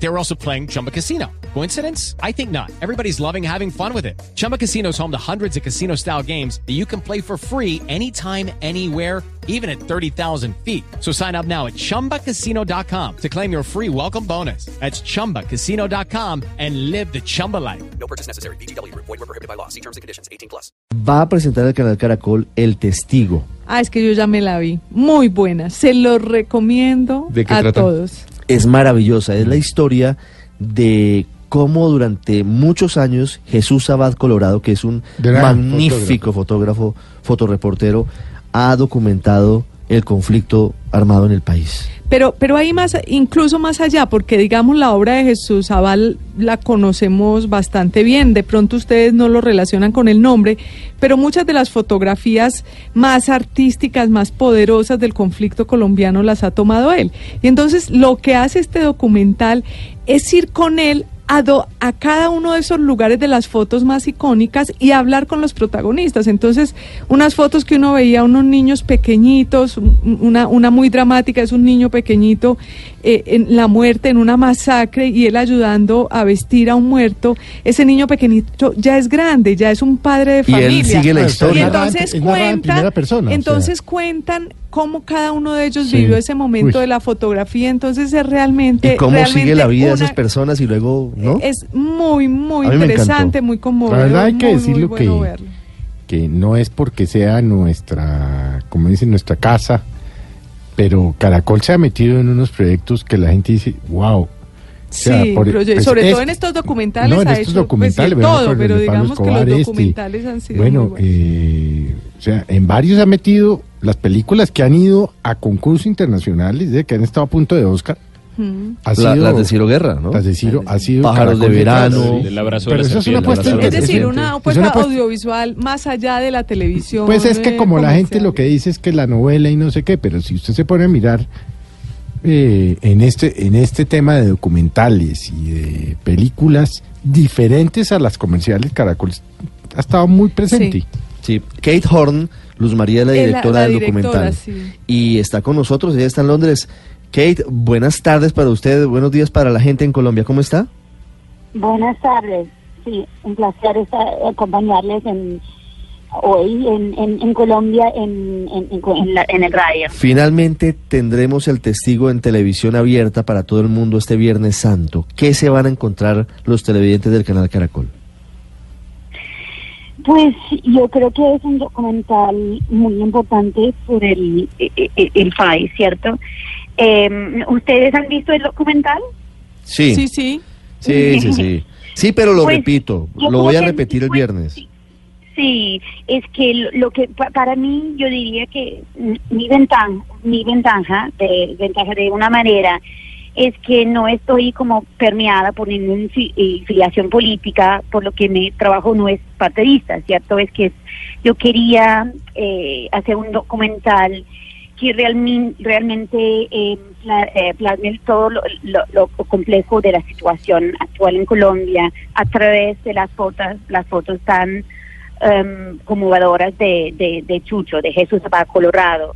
They were also playing Chumba Casino. Coincidence? I think not. Everybody's loving having fun with it. Chumba Casino is home to hundreds of casino style games that you can play for free anytime, anywhere, even at 30,000 feet. So sign up now at chumbacasino.com to claim your free welcome bonus. That's chumbacasino.com and live the Chumba life. No purchase necessary. BGW. Void were prohibited by law. See terms and conditions. 18 plus. va a presentar el canal Caracol El Testigo. Ah, es que yo ya me la vi. Muy buena. Se lo recomiendo ¿De qué a trata? todos. Es maravillosa, es la historia de cómo durante muchos años Jesús Abad Colorado, que es un Gran magnífico fotógrafo, fotoreportero, ha documentado el conflicto armado en el país. Pero, pero hay más, incluso más allá, porque digamos la obra de Jesús Abal la conocemos bastante bien. De pronto ustedes no lo relacionan con el nombre, pero muchas de las fotografías más artísticas, más poderosas del conflicto colombiano las ha tomado él. Y entonces lo que hace este documental es ir con él a, do- a cada uno de esos lugares de las fotos más icónicas y hablar con los protagonistas. Entonces, unas fotos que uno veía, unos niños pequeñitos, un- una, una muy dramática, es un niño pequeñito eh, en la muerte, en una masacre, y él ayudando a vestir a un muerto. Ese niño pequeñito ya es grande, ya es un padre de Y él familia. sigue la Y historia. en- entonces cuentan, primera persona, o entonces sea. cuentan cómo cada uno de ellos Sí. vivió ese momento Uy. de la fotografía. Entonces es realmente Y cómo realmente sigue la vida de una- esas personas y luego, ¿no? es muy, muy interesante, muy La conmovedor. verdad hay que muy, muy decirlo bueno que, verlo. que no es porque sea nuestra, como dicen, nuestra casa, pero Caracol se ha metido en unos proyectos que la gente dice, wow. Sí, por- proye- pues, sobre todo este- en estos documentales no, en ha estos hecho, documentales, pues, sí, veamos todo, por pero de digamos que los este. documentales han sido Bueno, muy eh, o sea, en varios ha metido las películas que han ido a concursos internacionales, de que han estado a punto de Oscar. Mm. Ha La- sido- las de Ciro Guerra, ¿no? las de Ciro, ha sido Pájaros de verano. Sí, abrazo Pero eso es una decir, una Es apuesta una audiovisual más allá de la televisión. Pues es que como la gente lo que dice es que la novela y no sé qué, pero si usted se pone a mirar eh, en este en este tema de documentales y de películas diferentes a las comerciales, Caracol ha estado muy presente. Sí. Sí, Kate Horn, Luz María es la directora la del directora, documental. sí. Y está con nosotros, ella está en Londres. Kate, buenas tardes para usted, buenos días para la gente en Colombia, ¿cómo está? Buenas tardes. Sí, un placer estar, acompañarles en, hoy en, en, en Colombia en, en, en, en la- en el radio. Finalmente tendremos el testigo en televisión abierta para todo el mundo este Viernes Santo. ¿Qué se van a encontrar los televidentes del canal Caracol? Pues yo creo que es un documental muy importante por el, el, el país, ¿cierto? Eh, ¿Ustedes han visto el documental? Sí, Sí, sí, sí. sí, sí. Sí, pero lo Pues, repito, lo voy a que- repetir el viernes. Sí, sí, es que lo, lo que pa- para mí yo diría que mi ventaja, mi ventaja, de, ventaja de una manera es que no estoy como permeada por ninguna eh, filiación política, por lo que mi trabajo no es partidista, ¿cierto? Es que yo quería eh, hacer un documental que realmente, eh, eh, plasme todo lo, lo- lo complejo de la situación actual en Colombia a través de las fotos, las fotos tan em, conmovedoras de, de, de Chucho, de Jesús Zapata Colorado.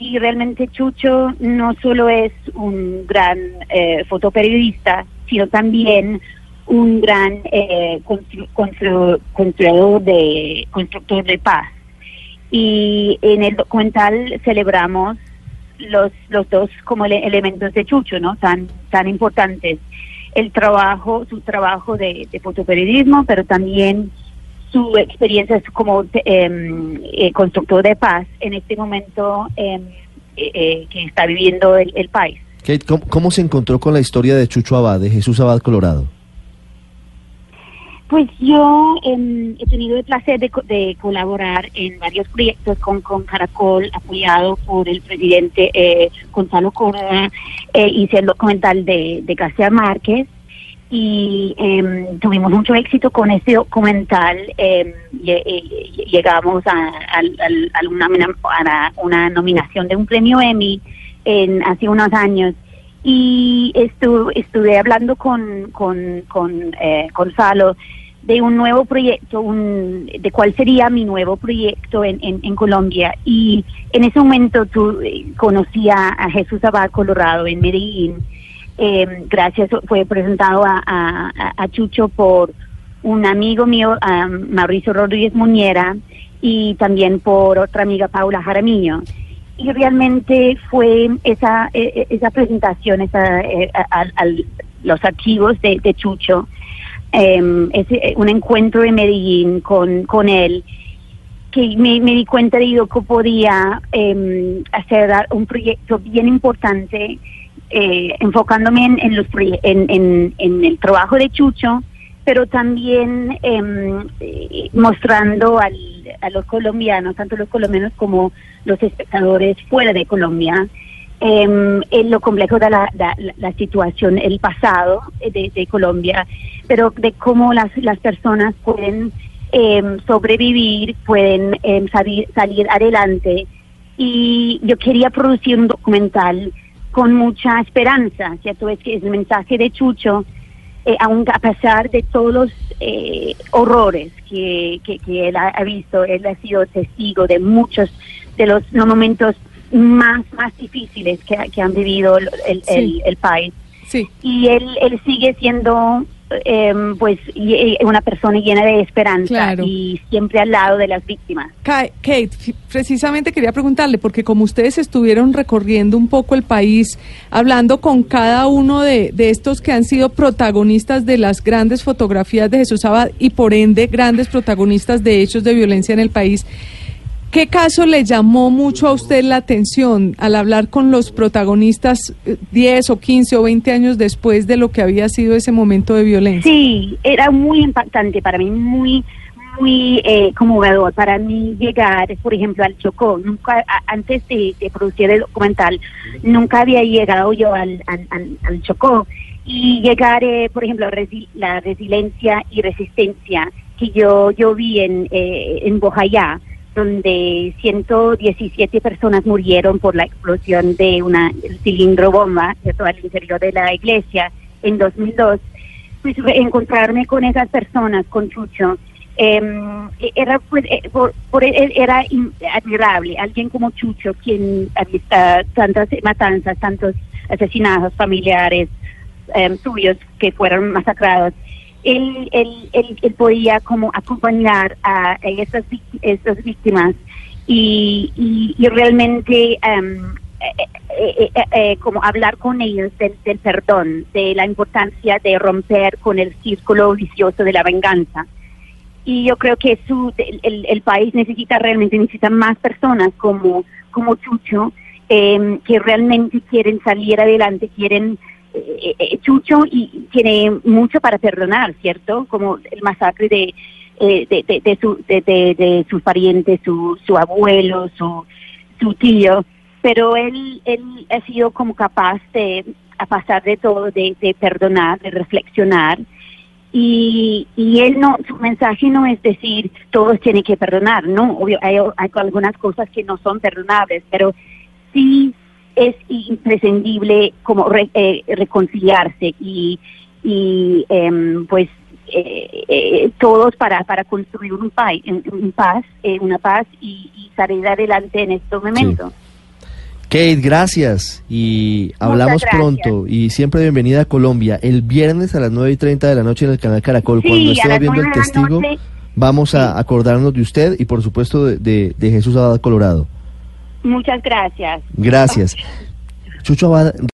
Y realmente Chucho no solo es un gran eh, fotoperiodista, sino también un gran eh, constru- constru- constructor de constructor de paz y en el documental celebramos los los dos como ele- elementos de Chucho, ¿no? Tan tan importantes. El trabajo, su trabajo de, de fotoperiodismo, pero también su experiencia como em, eh, constructor de paz en este momento em, eh, eh, que está viviendo el, el país. Kate, ¿cómo, cómo se encontró con la historia de Chucho Abad, de Jesús Abad Colorado? Pues yo em, he tenido el placer de, co- de colaborar en varios proyectos con, con Caracol, apoyado por el presidente eh, Gonzalo Córdoba. Eh, hice el documental de, de García Márquez y em, tuvimos mucho éxito con este documental. em, eh, llegamos a, a una, a una nominación de un premio Emmy en, hace unos años y estu- estuve hablando con, con, con eh, Gonzalo de un nuevo proyecto, un, de cuál sería mi nuevo proyecto en, en, Colombia. Y en ese momento tú eh, conocí a Jesús Abad Colorado en Medellín. Eh, gracias, fue presentado a, Chucho por un amigo mío, Mauricio Rodríguez Muñera, y también por otra amiga, Paula Jaramillo. Y realmente fue esa, eh, eh, esa presentación, esa, al- los archivos de, Chucho, em, un encuentro en Medellín con, con él, que me, di cuenta de que podía em, hacer un proyecto bien importante, eh, enfocándome en, en, los en, en, el trabajo de Chucho, pero también em, eh, mostrando al, a los colombianos, tanto los colombianos como los espectadores fuera de Colombia, em, en lo complejo de la, situación, el pasado de, Colombia, pero de cómo las, las personas pueden em, sobrevivir, pueden salir, salir adelante. Y yo quería producir un documental con mucha esperanza, ¿cierto? Es que es el mensaje de Chucho, eh, aun a pesar de todos los eh, horrores que, que, que él ha, ha visto, él ha sido testigo de muchos de los, los momentos más, más difíciles que, que han vivido el, el, Sí. el- el país. Sí. Y él, él sigue siendo eh, pues una persona llena de esperanza Claro. y siempre al lado de las víctimas. Ka- Kate, precisamente quería preguntarle, porque como ustedes estuvieron recorriendo un poco el país, hablando con cada uno de, de estos que han sido protagonistas de las grandes fotografías de Jesús Abad y por ende grandes protagonistas de hechos de violencia en el país, ¿qué caso le llamó mucho a usted la atención al hablar con los protagonistas eh, 10 o 15 o 20 años después de lo que había sido ese momento de violencia? Sí, era muy impactante para mí, muy muy eh, conmovedor para mí llegar, por ejemplo, al Chocó. Nunca, antes de, de producir el documental, nunca había llegado yo al Chocó. Y llegar, eh, por ejemplo, resi- la resiliencia y resistencia que yo, yo vi en, eh, en Bojayá, donde 117 personas murieron por la explosión de una cilindro bomba ¿cierto? al interior de la iglesia en 2002 pues encontrarme con esas personas, con Chucho, eh, era pues, eh, por- por- eh, era admirable. Alguien como Chucho, quien tantas matanzas, tantos asesinatos familiares eh, suyos que fueron masacrados, él, él, él, podía como acompañar a, esas, esas víctimas y, y, realmente eh, como hablar con ellos del, del perdón, de la importancia de romper con el círculo vicioso de la venganza. Y yo creo que su, el, el- el país necesita realmente, necesita más personas como, como Chucho, em, que realmente quieren salir adelante, quieren eh, eh, Chucho y tiene mucho para perdonar, ¿cierto? Como el masacre de, eh, de, de, su, sus parientes, su, abuelo, su, tío, pero él, ha sido como capaz de, a pasar de todo, de, de perdonar, de reflexionar. Y, y él no, su mensaje no es decir todos tienen que perdonar, no, obvio, hay, hay algunas cosas que no son perdonables, pero sí es imprescindible como re- eh, reconciliarse y, y em, pues eh, eh, todos para, para construir un, país, un paz, eh, una paz y, y salir adelante en estos momentos. Kate, gracias y hablamos gracias. pronto y siempre bienvenida a Colombia. El viernes a las 9 y 30 de la noche en el canal Caracol, Sí, cuando esté viendo el testigo, noche. vamos a acordarnos de usted y por supuesto de, de- de Jesús Abad Colorado. Muchas gracias. Gracias. Chucho Abad